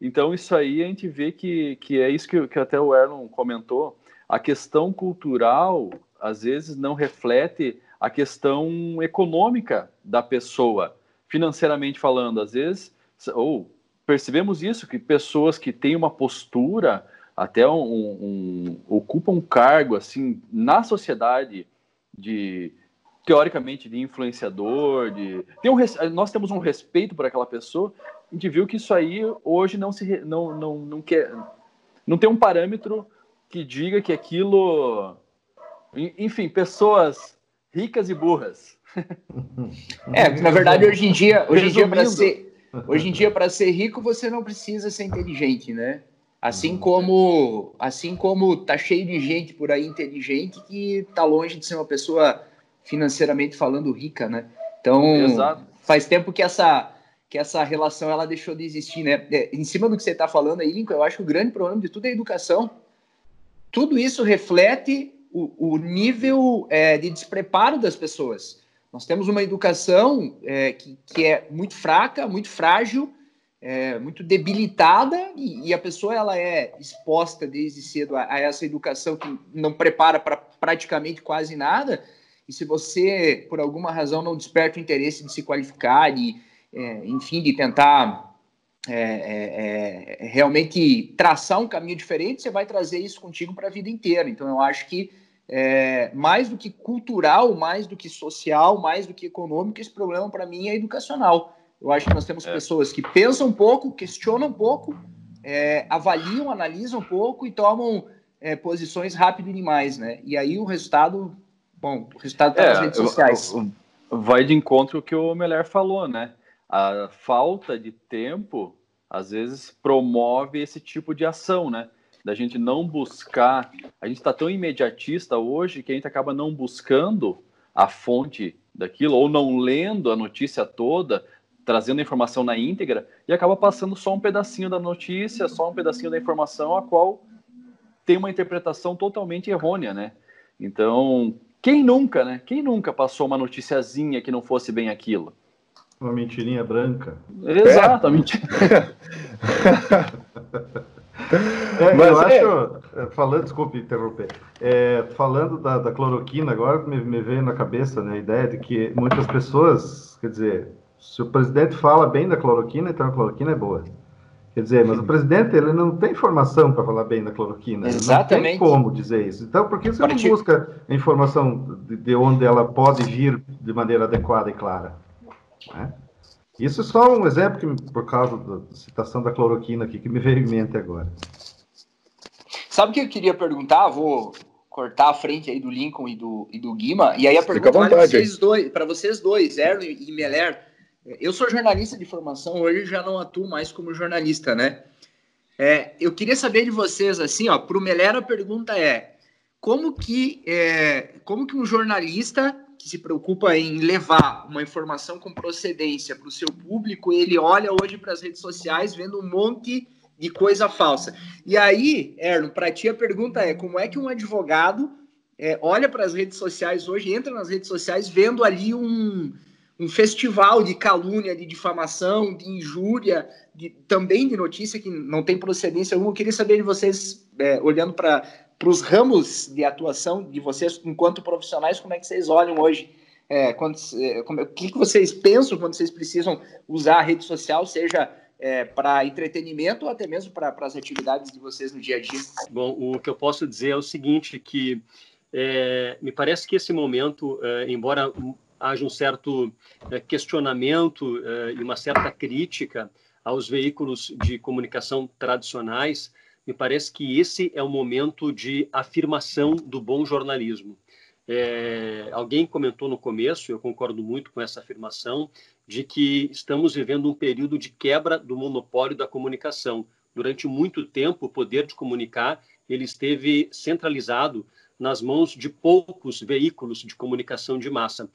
Então, isso aí a gente vê que, que é isso que, que até o Erlon comentou. A questão cultural, às vezes, não reflete a questão econômica da pessoa, financeiramente falando. Às vezes, ou percebemos isso, que pessoas que têm uma postura, até um, um, ocupam um cargo assim na sociedade de teoricamente de influenciador, de tem um, nós temos um respeito por aquela pessoa. A gente viu que isso aí hoje não se não não, não quer não tem um parâmetro que diga que aquilo enfim, pessoas ricas e burras. É, na verdade hoje em dia, hoje em dia para ser hoje em dia para ser rico você não precisa ser inteligente, né? Assim uhum. como assim como tá cheio de gente por aí inteligente que tá longe de ser uma pessoa financeiramente falando rica, né? Então, Exato. faz tempo que essa que essa relação ela deixou de existir, né? É, em cima do que você está falando aí, Lincoln, eu acho que o grande problema de tudo é a educação. Tudo isso reflete o, o nível é, de despreparo das pessoas. Nós temos uma educação é, que, que é muito fraca, muito frágil, é, muito debilitada e, e, a pessoa ela é exposta desde cedo a, a essa educação que não prepara para praticamente quase nada e se você, por alguma razão, não desperta o interesse de se qualificar, e, é, enfim, de tentar é, é, é, realmente traçar um caminho diferente, você vai trazer isso contigo para a vida inteira. Então, eu acho que é, mais do que cultural, mais do que social, mais do que econômico, esse problema para mim é educacional. Eu acho que nós temos é. pessoas que pensam um pouco, questionam um pouco, avaliam, analisam um pouco e tomam posições rápido demais, né? E aí o resultado Bom, o resultado está é, nas redes sociais. Vai de encontro o que o Meller falou, né? A falta de tempo, às vezes, promove esse tipo de ação, né? Da gente não buscar. A gente está tão imediatista hoje que a gente acaba não buscando a fonte daquilo, ou não lendo a notícia toda, trazendo a informação na íntegra, e acaba passando só um pedacinho da notícia, só um pedacinho da informação, a qual tem uma interpretação totalmente errônea, né? Então, quem nunca, né? Quem nunca passou uma noticiazinha que não fosse bem aquilo? Uma mentirinha branca. Exatamente. É, Mas eu é... acho, é, falando, desculpe interromper, é, falando da, da, cloroquina, agora me, me, veio na cabeça né, a ideia de que muitas pessoas, quer dizer, se o presidente fala bem da cloroquina, então a cloroquina é boa. Quer dizer, mas o presidente ele não tem informação para falar bem da cloroquina. Exatamente. Não tem como dizer isso. Então, por que você não busca a informação de, de, onde ela pode vir de maneira adequada e clara? Né? Isso é só um exemplo que, por causa da citação da cloroquina aqui que me veio em mente agora. Sabe o que eu queria perguntar? Vou cortar a frente aí do Lincoln e do, e do Guima. E aí a pergunta para vocês dois, para vocês dois, Erno e Meller. Eu sou jornalista de formação, hoje já não atuo mais como jornalista, né? É, eu queria saber de vocês, assim, ó, para o Melera a pergunta é, como que, é, como que um jornalista que se preocupa em levar uma informação com procedência para o seu público, ele olha hoje para as redes sociais vendo um monte de coisa falsa. E aí, Erno, para ti a pergunta é: como é que um advogado é, olha para as redes sociais hoje, entra nas redes sociais vendo ali um, um festival de calúnia, de difamação, de injúria, de, também de notícia que não tem procedência alguma? Eu queria saber de vocês, é, olhando para os ramos de atuação de vocês enquanto profissionais, como é que vocês olham hoje? É, quando, é, como, o que, que vocês pensam quando vocês precisam usar a rede social, seja é, para entretenimento ou até mesmo para as atividades de vocês no dia a dia? Bom, o que eu posso dizer é o seguinte, que é, me parece que esse momento, é, embora haja um certo é, questionamento e uma certa crítica aos veículos de comunicação tradicionais, me parece que esse é o momento de afirmação do bom jornalismo. É, alguém comentou no começo, eu concordo muito com essa afirmação, de que estamos vivendo um período de quebra do monopólio da comunicação. Durante muito tempo, o poder de comunicar ele esteve centralizado nas mãos de poucos veículos de comunicação de massa.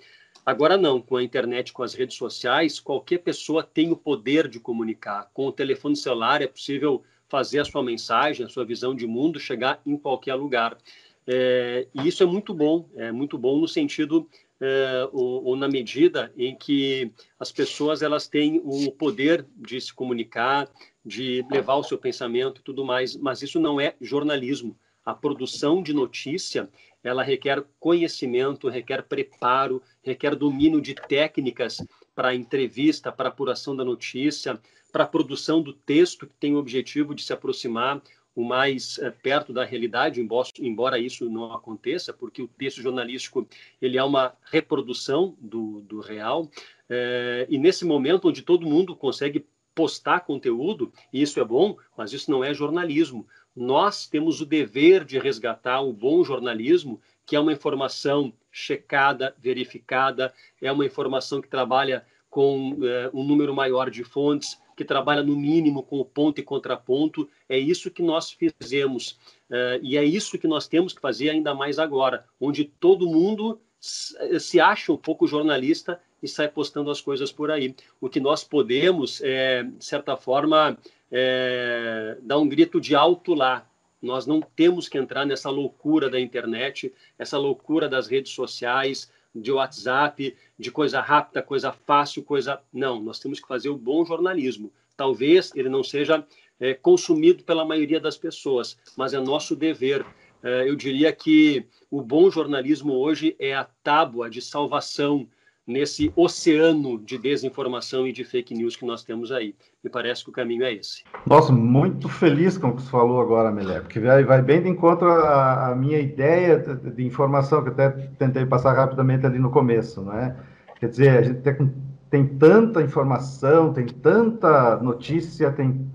Agora não, com a internet, com as redes sociais, qualquer pessoa tem o poder de comunicar. Com o telefone celular é possível fazer a sua mensagem, a sua visão de mundo chegar em qualquer lugar. É, e isso é muito bom, é muito bom no sentido é, ou, ou, na medida em que as pessoas elas têm o poder de se comunicar, de levar o seu pensamento e tudo mais, mas isso não é jornalismo. A produção de notícia ela requer conhecimento, requer preparo, requer domínio de técnicas para entrevista, para apuração da notícia, para produção do texto, que tem o objetivo de se aproximar o mais é, perto da realidade, embora, embora, isso não aconteça, porque o texto jornalístico ele é uma reprodução do, do real. É, e nesse momento onde todo mundo consegue postar conteúdo, e isso é bom, mas isso não é jornalismo. Nós temos o dever de resgatar o bom jornalismo, que é uma informação checada, verificada, é uma informação que trabalha com é, um número maior de fontes, que trabalha no mínimo com o ponto e contraponto. É isso que nós fizemos uh, e é isso que nós temos que fazer ainda mais agora, onde todo mundo se acha um pouco jornalista e sai postando as coisas por aí. O que nós podemos, é, de certa forma, é, dar um grito de alto lá. Nós não temos que entrar nessa loucura da internet, essa loucura das redes sociais, de WhatsApp, de coisa rápida, coisa fácil, coisa. Não, nós temos que fazer o bom jornalismo. Talvez ele não seja é, consumido pela maioria das pessoas, mas é nosso dever. É, eu diria que o bom jornalismo hoje é a tábua de salvação nesse oceano de desinformação e de fake news que nós temos aí. Me parece que o caminho é esse. Nossa, muito feliz com o que você falou agora, Melé, porque vai, vai bem de encontro à, minha ideia de, de, informação, que até tentei passar rapidamente ali no começo, não é? Quer dizer, a gente tem, tem tanta informação, tem tanta notícia, tem,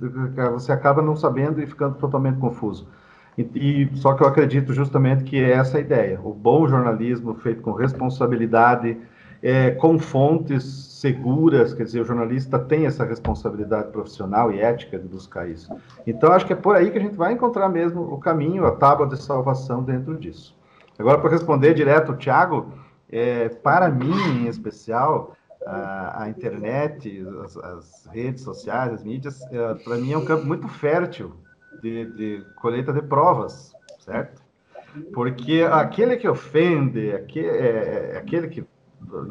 você acaba não sabendo e ficando totalmente confuso. E, e, só que eu acredito justamente que é essa a ideia. O bom jornalismo feito com responsabilidade, é, com fontes seguras, quer dizer, o jornalista tem essa responsabilidade profissional e ética de buscar isso. Então, acho que é por aí que a gente vai encontrar mesmo o caminho, a tábua de salvação dentro disso. Agora, para responder direto, Tiago, é, para mim, em especial, a, a internet, as, as, redes sociais, as mídias, é, para mim é um campo muito fértil de, de colheita de provas, certo? Porque aquele que ofende, aquele, é, é, aquele que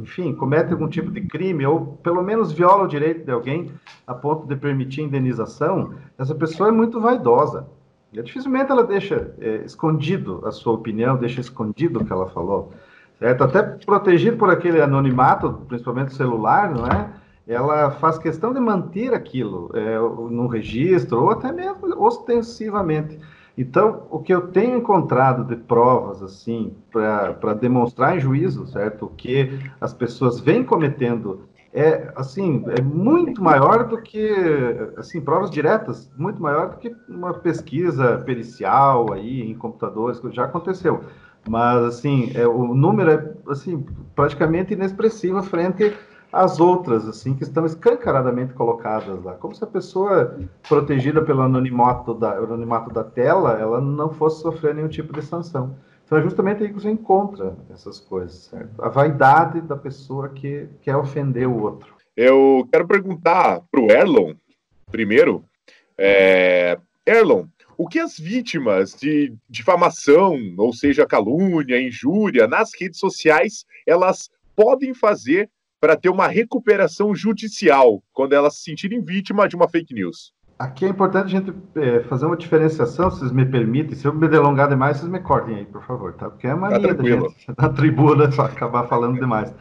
enfim, comete algum tipo de crime ou pelo menos viola o direito de alguém a ponto de permitir indenização, essa pessoa é muito vaidosa. E dificilmente ela deixa é, escondido a sua opinião, deixa escondido o que ela falou, certo? Até protegido por aquele anonimato, principalmente celular, não é? Ela faz questão de manter aquilo é, no registro ou até mesmo ostensivamente. Então, o que eu tenho encontrado de provas, assim, para demonstrar em juízo, certo? Que as pessoas vêm cometendo é, assim, é muito maior do que, assim, provas diretas, muito maior do que uma pesquisa pericial aí em computadores, que já aconteceu. Mas, assim, é, o número é, assim, praticamente inexpressivo frente as outras, assim, que estão escancaradamente colocadas lá, como se a pessoa protegida pelo anonimato da, anonimato da tela, ela não fosse sofrer nenhum tipo de sanção. Então é justamente aí que você encontra essas coisas, certo? A vaidade da pessoa que quer ofender o outro. Eu quero perguntar para o Erlon, primeiro, é, Erlon, o que as vítimas de difamação, ou seja, calúnia, injúria, nas redes sociais, elas podem fazer para ter uma recuperação judicial quando elas se sentirem vítima de uma fake news? Aqui é importante a gente é, fazer uma diferenciação, se vocês me permitem. Se eu me delongar demais, vocês me cortem aí, por favor, tá? Porque é mania tá da gente na tribuna acabar falando demais.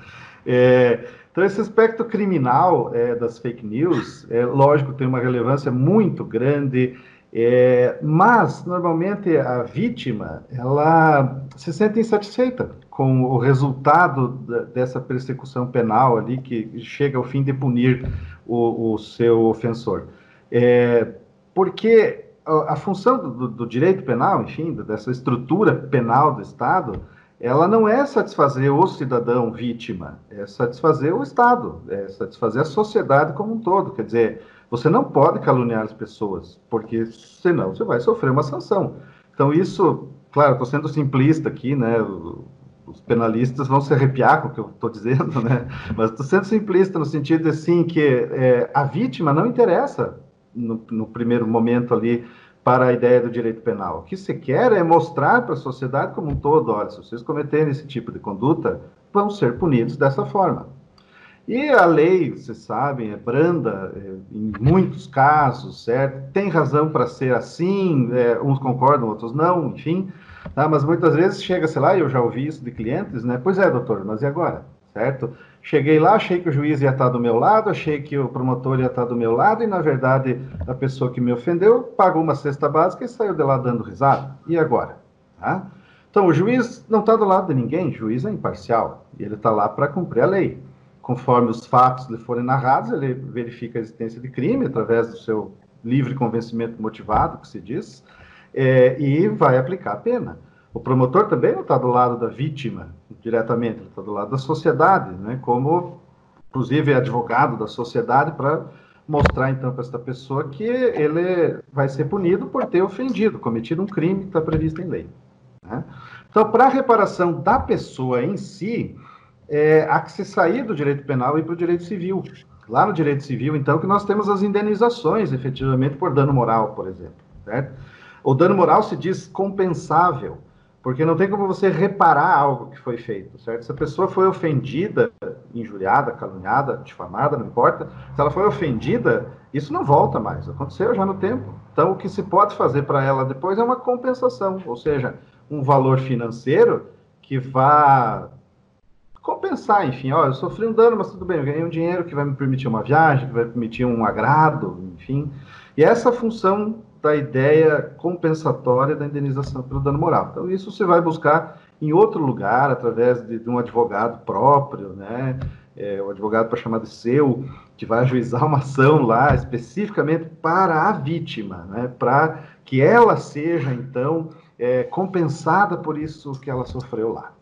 É, então, esse aspecto criminal é, das fake news, é lógico, tem uma relevância muito grande, é, mas normalmente a vítima ela se sente insatisfeita com o resultado dessa persecução penal ali que chega ao fim de punir o, o seu ofensor. É, porque a, a função do, do, direito penal, enfim, dessa estrutura penal do Estado, ela não é satisfazer o cidadão vítima, é satisfazer o Estado, é satisfazer a sociedade como um todo. Quer dizer, você não pode caluniar as pessoas, porque senão você vai sofrer uma sanção. Então, isso, claro, estou sendo simplista aqui, né? Os penalistas vão se arrepiar com o que eu estou dizendo, né? Mas estou sendo simplista no sentido assim que é, a vítima não interessa no, no primeiro momento ali para a ideia do direito penal. O que se quer é mostrar para a sociedade como um todo, olha, se vocês cometerem esse tipo de conduta, vão ser punidos dessa forma. E a lei, vocês sabem, é branda é, em muitos casos, certo? Tem razão para ser assim, é, uns concordam, outros não, enfim. Tá? Mas muitas vezes chega, sei lá, eu já ouvi isso de clientes, né? Pois é, doutor, mas e agora? Certo? Cheguei lá, achei que o juiz ia estar do meu lado, achei que o promotor ia estar do meu lado, e na verdade a pessoa que me ofendeu pagou uma cesta básica e saiu de lá dando risada. E agora? Tá? Então, o juiz não está do lado de ninguém, o juiz é imparcial, ele está lá para cumprir a lei. Conforme os fatos lhe forem narrados, ele verifica a existência de crime através do seu livre convencimento motivado, que se diz, é, e vai aplicar a pena. O promotor também não está do lado da vítima diretamente, ele está do lado da sociedade, né? como, inclusive, é advogado da sociedade para mostrar, então, para esta pessoa que ele vai ser punido por ter ofendido, cometido um crime que está previsto em lei. Né? Então, para a reparação da pessoa em si, é, há que se sair do direito penal e ir para o direito civil. Lá no direito civil, então, que nós temos as indenizações, efetivamente, por dano moral, por exemplo. Certo? O dano moral se diz compensável. Porque não tem como você reparar algo que foi feito, certo? Se a pessoa foi ofendida, injuriada, caluniada, difamada, não importa, se ela foi ofendida, isso não volta mais. Aconteceu já no tempo. Então, o que se pode fazer para ela depois é uma compensação, ou seja, um valor financeiro que vá compensar, enfim, ó, eu sofri um dano, mas tudo bem, eu ganhei um dinheiro que vai me permitir uma viagem, que vai permitir um agrado, enfim. E essa função da ideia compensatória da indenização pelo dano moral. Então, isso você vai buscar em outro lugar, através de, de um advogado próprio, né? É, o advogado para chamar de seu, que vai ajuizar uma ação lá especificamente para a vítima, né? para que ela seja, então, é, compensada por isso que ela sofreu lá.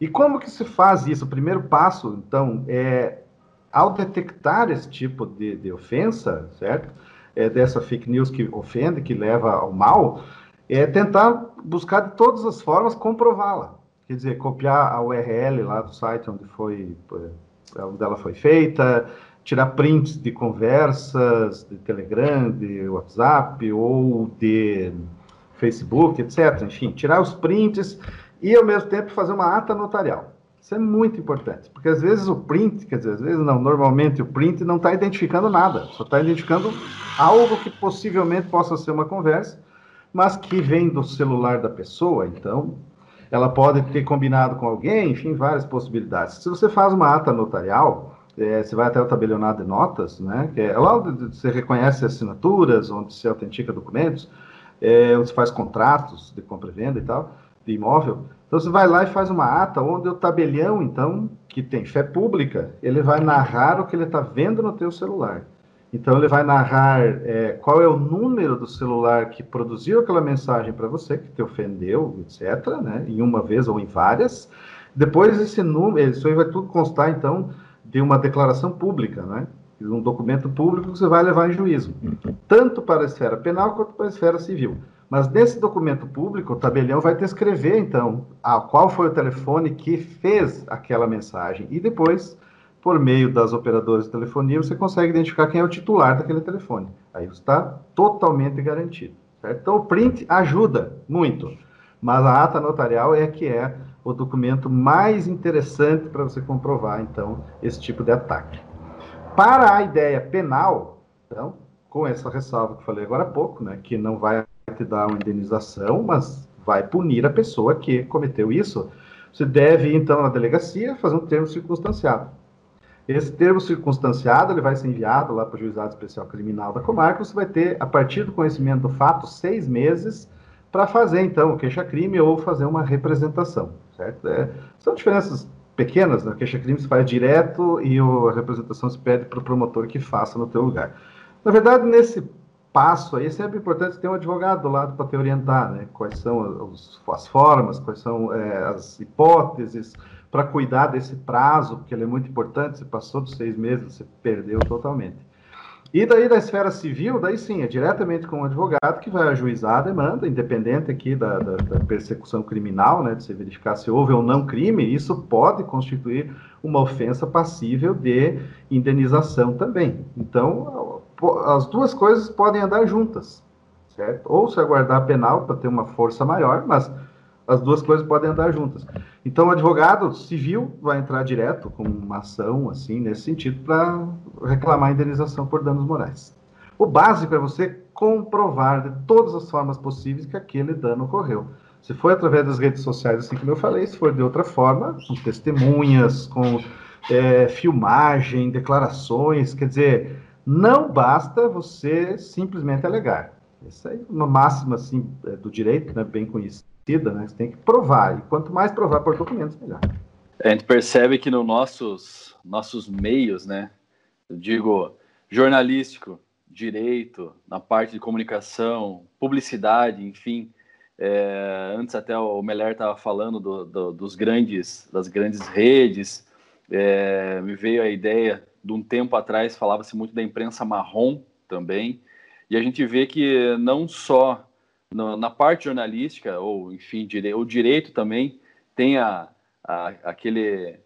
E como que se faz isso? O primeiro passo, então, é ao detectar esse tipo de, de ofensa, certo? é, dessa fake news que ofende, que leva ao mal, é tentar buscar de todas as formas comprová-la. Quer dizer, copiar a URL lá do site onde foi é, onde ela foi feita, tirar prints de conversas de Telegram, de WhatsApp ou de Facebook, etc. Enfim, tirar os prints e ao mesmo tempo fazer uma ata notarial. Isso é muito importante, porque às vezes o print, quer dizer, às vezes não, normalmente o print não está identificando nada, só está identificando algo que possivelmente possa ser uma conversa, mas que vem do celular da pessoa, então ela pode ter combinado com alguém, enfim, várias possibilidades. Se você faz uma ata notarial, é, você vai até o tabelionato de notas, né, que é lá onde você reconhece assinaturas, onde se autentica documentos, é, onde se faz contratos de compra e venda e tal, de imóvel, então você vai lá e faz uma ata onde o tabelião, então, que tem fé pública, ele vai narrar o que ele está vendo no teu celular. Então ele vai narrar é, qual é o número do celular que produziu aquela mensagem para você, que te ofendeu, etc., né, em uma vez ou em várias. Depois esse número, isso aí vai tudo constar, então, de uma declaração pública, né? um documento público que você vai levar em juízo, tanto para a esfera penal quanto para a esfera civil. Mas nesse documento público, o tabelião vai descrever, então, a, qual foi o telefone que fez aquela mensagem. E depois, por meio das operadoras de telefonia, você consegue identificar quem é o titular daquele telefone. Aí está totalmente garantido. Certo? Então, o print ajuda muito, mas a ata notarial é que é o documento mais interessante para você comprovar, então, esse tipo de ataque. Para a ideia penal, então, com essa ressalva que eu falei agora há pouco, né, que não vai te dar uma indenização, mas vai punir a pessoa que cometeu isso, você deve ir, então, na delegacia fazer um termo circunstanciado. Esse termo circunstanciado ele vai ser enviado lá para o Juizado Especial Criminal da Comarca. Você vai ter, a partir do conhecimento do fato, seis meses para fazer, então, o queixa-crime ou fazer uma representação, certo? É, são diferenças pequenas, né? queixa-crime se faz direto e a representação se pede para o promotor que faça no teu lugar. Na verdade, nesse passo aí, é sempre importante ter um advogado do lado para te orientar, né? Quais são as, as formas, quais são é, as hipóteses, para cuidar desse prazo, porque ele é muito importante, se passou dos seis meses, você perdeu totalmente. E daí da esfera civil, daí sim, é diretamente com o advogado que vai ajuizar a demanda, independente aqui da, da, da, persecução criminal, né, de se verificar se houve ou não crime, isso pode constituir uma ofensa passível de indenização também. Então, as duas coisas podem andar juntas, certo? Ou se aguardar penal para ter uma força maior, mas as duas coisas podem andar juntas. Então, o advogado civil vai entrar direto com uma ação, assim, nesse sentido, para reclamar indenização por danos morais. O básico é você comprovar de todas as formas possíveis que aquele dano ocorreu. Se foi através das redes sociais, assim como eu falei, se for de outra forma, com testemunhas, com é, filmagem, declarações, quer dizer, não basta você simplesmente alegar. Essa é uma máxima assim, é, do direito, né, bem conhecida né? Você tem que provar. E quanto mais provar por documentos, melhor. A gente percebe que nos nossos, nossos meios, né? Eu digo jornalístico, direito, na parte de comunicação, publicidade, enfim. É, antes até o Meller estava falando do, do, dos grandes, das grandes redes. É, me veio a ideia de um tempo atrás falava-se muito da imprensa marrom também. E a gente vê que não só no, na parte jornalística, ou enfim, dire, o direito também tem a, a aquele.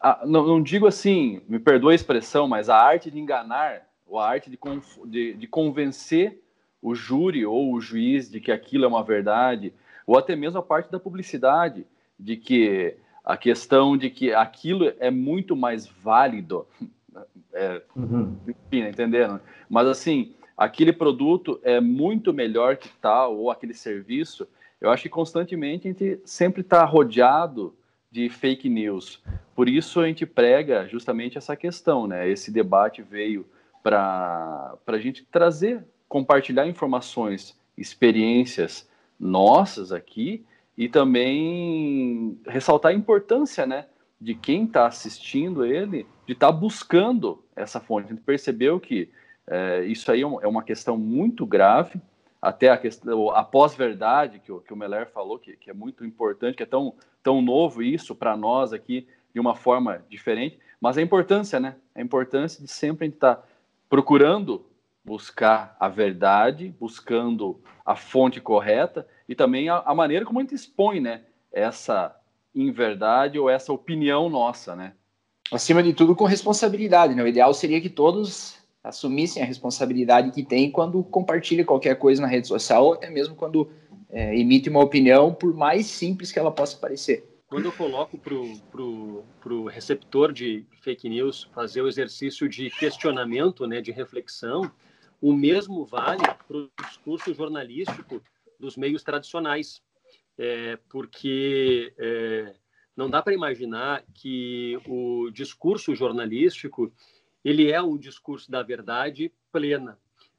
A, não, não, digo assim, me perdoe a expressão, mas a arte de enganar, ou a arte de, de, de convencer o júri ou o juiz de que aquilo é uma verdade, ou até mesmo a parte da publicidade, de que a questão de que aquilo é muito mais válido, é, uhum. enfim, entendendo? Mas assim, aquele produto é muito melhor que tal, ou aquele serviço, eu acho que constantemente a gente sempre está rodeado de fake news. Por isso a gente prega justamente essa questão, né? Esse debate veio para a gente trazer, compartilhar informações, experiências nossas aqui e também ressaltar a importância, né? De quem está assistindo ele, de estar tá buscando essa fonte. A gente percebeu que é, isso aí é, é uma questão muito grave, até a questão, a pós-verdade que, que, o Meller falou, que, que, é muito importante, que é tão, tão novo isso para nós aqui, de uma forma diferente, mas a importância, né? A importância de sempre estar tá procurando buscar a verdade, buscando a fonte correta e também a, a maneira como a gente expõe, né? Essa inverdade ou essa opinião nossa, né? Acima de tudo, com responsabilidade, né? O ideal seria que todos assumissem a responsabilidade que tem quando compartilha qualquer coisa na rede social, ou até mesmo quando é, emite uma opinião, por mais simples que ela possa parecer. Quando eu coloco para o pro, pro receptor de fake news fazer o exercício de questionamento, né, de reflexão, o mesmo vale para o discurso jornalístico dos meios tradicionais, é, porque é, não dá para imaginar que o discurso jornalístico ele é um discurso da verdade plena.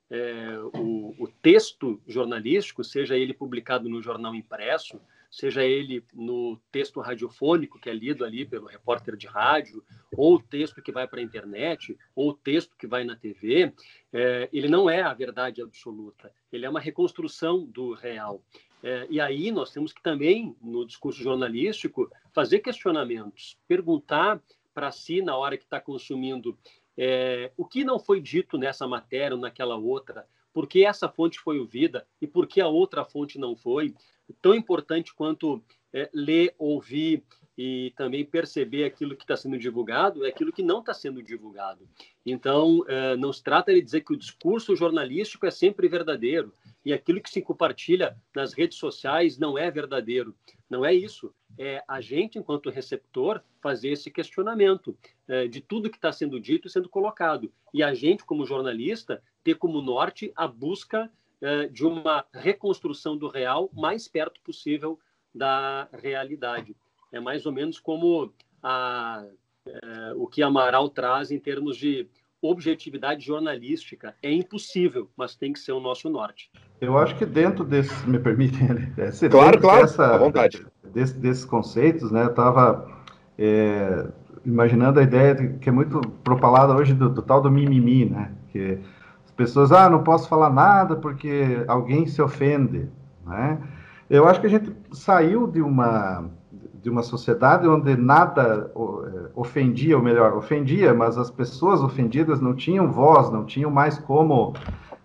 É, o, o, texto jornalístico, seja ele publicado no jornal impresso, seja ele no texto radiofônico que é lido ali pelo repórter de rádio, ou o texto que vai para a internet, ou o texto que vai na TV, é, ele não é a verdade absoluta, ele é uma reconstrução do real. É, e aí nós temos que também, no discurso jornalístico, fazer questionamentos, perguntar para si na hora que está consumindo é, o que não foi dito nessa matéria ou naquela outra, por que essa fonte foi ouvida e por que a outra fonte não foi, tão importante quanto é, ler, ouvir e também perceber aquilo que está sendo divulgado é aquilo que não está sendo divulgado. Então, é, não se trata de dizer que o discurso jornalístico é sempre verdadeiro e aquilo que se compartilha nas redes sociais não é verdadeiro. Não é isso. É a gente, enquanto receptor, fazer esse questionamento é, de tudo que está sendo dito e sendo colocado. E a gente, como jornalista, ter como norte a busca de uma reconstrução do real mais perto possível da realidade. É mais ou menos como a, é, o que Amaral traz em termos de objetividade jornalística. É impossível, mas tem que ser o nosso norte. Eu acho que dentro desse, me permitem, é, claro, claro, dessa, à vontade. Desse, desses conceitos, né, eu estava é, imaginando a ideia de, que é muito propalada hoje do, do, tal do mimimi, né, que pessoas, ah, não posso falar nada porque alguém se ofende, né, eu acho que a gente saiu de uma de uma sociedade onde nada é, ofendia, ou melhor, ofendia, mas as pessoas ofendidas não tinham voz, não tinham mais como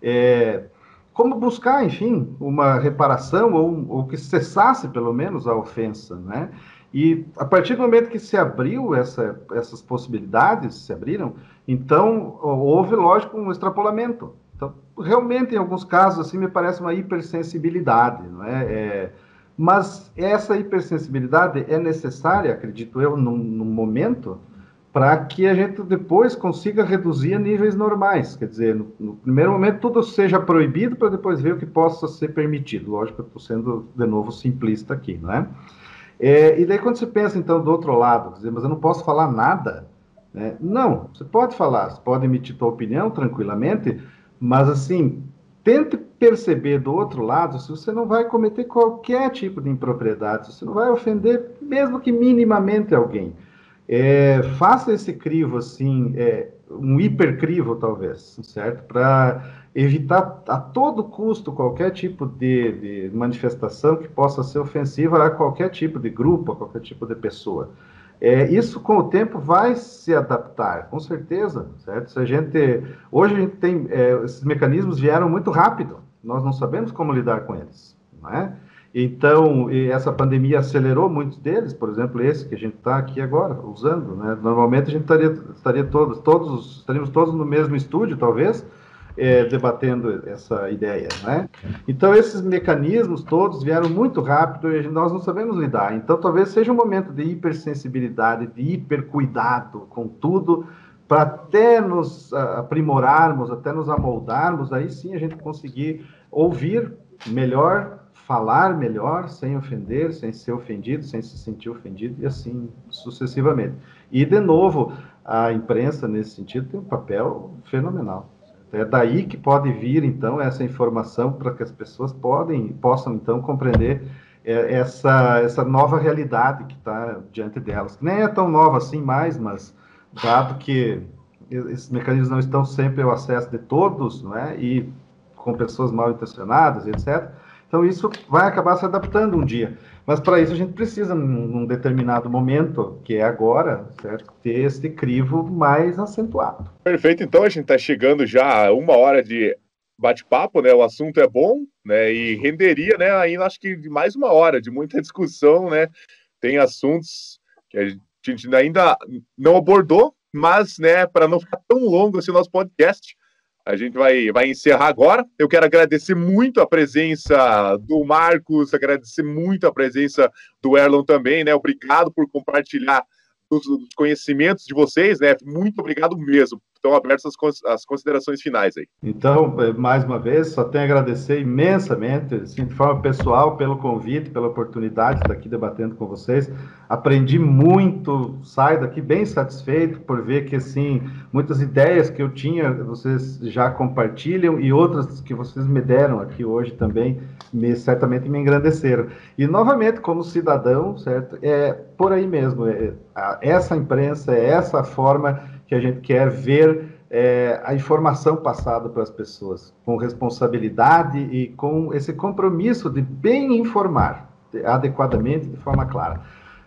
é, como buscar, enfim, uma reparação ou, ou, que cessasse pelo menos a ofensa, né? E a partir do momento que se abriu essa, essas possibilidades, se abriram, então houve, lógico, um extrapolamento. Então, realmente, em alguns casos, assim, me parece uma hipersensibilidade, não é? é mas essa hipersensibilidade é necessária, acredito eu, num, momento para que a gente depois consiga reduzir a níveis normais. Quer dizer, no, no primeiro momento tudo seja proibido para depois ver o que possa ser permitido. Lógico, eu estou sendo de novo simplista aqui, não é? é? E daí quando você pensa então do outro lado, dizer, mas eu não posso falar nada, né? não, você pode falar, você pode emitir sua opinião tranquilamente, mas assim tente perceber do outro lado se você não vai cometer qualquer tipo de impropriedade, se você não vai ofender, mesmo que minimamente alguém. É, faça esse crivo, assim, é, um hipercrivo, talvez, certo? Para evitar a todo custo qualquer tipo de, de, manifestação que possa ser ofensiva a qualquer tipo de grupo, a qualquer tipo de pessoa. É, isso com o tempo vai se adaptar, com certeza, certo? Se a gente hoje a gente tem é, esses mecanismos vieram muito rápido, nós não sabemos como lidar com eles, não é? Então essa pandemia acelerou muitos deles, por exemplo esse que a gente está aqui agora usando, né? Normalmente a gente estaria estaria todos todos estaríamos todos no mesmo estúdio talvez, é, debatendo essa ideia, né? Então esses mecanismos todos vieram muito rápido e nós não sabemos lidar. Então talvez seja um momento de hipersensibilidade, de hipercuidado com tudo, para até nos aprimorarmos, até nos amoldarmos, aí sim a gente conseguir ouvir melhor, falar melhor, sem ofender, sem ser ofendido, sem se sentir ofendido e assim sucessivamente. E de novo, a imprensa nesse sentido tem um papel fenomenal. É daí que pode vir, então, essa informação para que as pessoas podem, possam, então, compreender é, essa, essa nova realidade que está diante delas. Que nem é tão nova assim mais, mas dado que esses mecanismos não estão sempre ao acesso de todos, não é? E com pessoas mal intencionadas, etc. Então, isso vai acabar se adaptando um dia. Mas para isso a gente precisa, num determinado momento, que é agora, certo? ter esse crivo mais acentuado. Perfeito, então a gente está chegando já a uma hora de bate-papo, né? O assunto é bom, né? E renderia, né? Ainda acho que mais uma hora de muita discussão, né? Tem assuntos que a gente ainda não abordou, mas, né? Para não ficar tão longo assim o nosso podcast, a gente vai, vai encerrar agora. Eu quero agradecer muito a presença do Marcos, agradecer muito a presença do Erlon também, né? Obrigado por compartilhar os conhecimentos de vocês, né? Muito obrigado mesmo estão abertas as considerações finais aí. Então, é, mais uma vez, só tenho a agradecer imensamente, assim, de forma pessoal, pelo convite, pela oportunidade de estar aqui debatendo com vocês. Aprendi muito, saio daqui bem satisfeito por ver que, assim, muitas ideias que eu tinha, vocês já compartilham e outras que vocês me deram aqui hoje também, me, certamente me engrandeceram. E, novamente, como cidadão, certo, é por aí mesmo, é, essa imprensa, é essa forma que a gente quer ver é, a informação passada para as pessoas, com responsabilidade e com esse compromisso de bem informar adequadamente, de forma clara.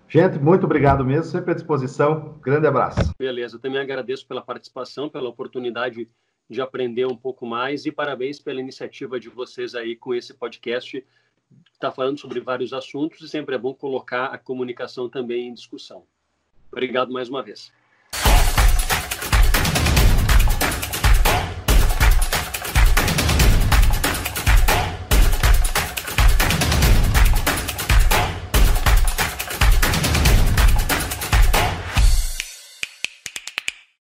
Gente, muito obrigado mesmo, sempre à disposição. Grande abraço. Beleza, eu também agradeço pela participação, pela oportunidade de aprender um pouco mais e parabéns pela iniciativa de vocês aí com esse podcast. Está falando sobre vários assuntos e sempre é bom colocar a comunicação também em discussão. Obrigado mais uma vez.